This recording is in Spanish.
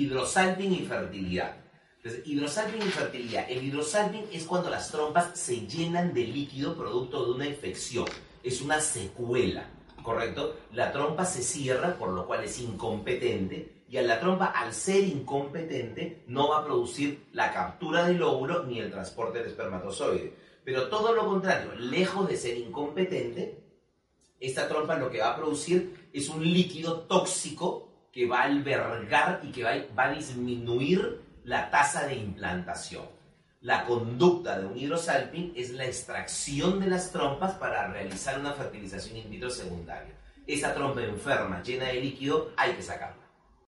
hidrosalping y fertilidad. Entonces, hidrosalping y fertilidad. El hidrosalping es cuando las trompas se llenan de líquido producto de una infección. Es una secuela, ¿correcto? La trompa se cierra, por lo cual es incompetente. Y a la trompa, al ser incompetente, no va a producir la captura del óvulo ni el transporte del espermatozoide. Pero todo lo contrario, lejos de ser incompetente, esta trompa lo que va a producir es un líquido tóxico que va a albergar y que va, va a disminuir la tasa de implantación. La conducta de un hidrosalping es la extracción de las trompas para realizar una fertilización in vitro secundaria. Esa trompa enferma, llena de líquido, hay que sacarla.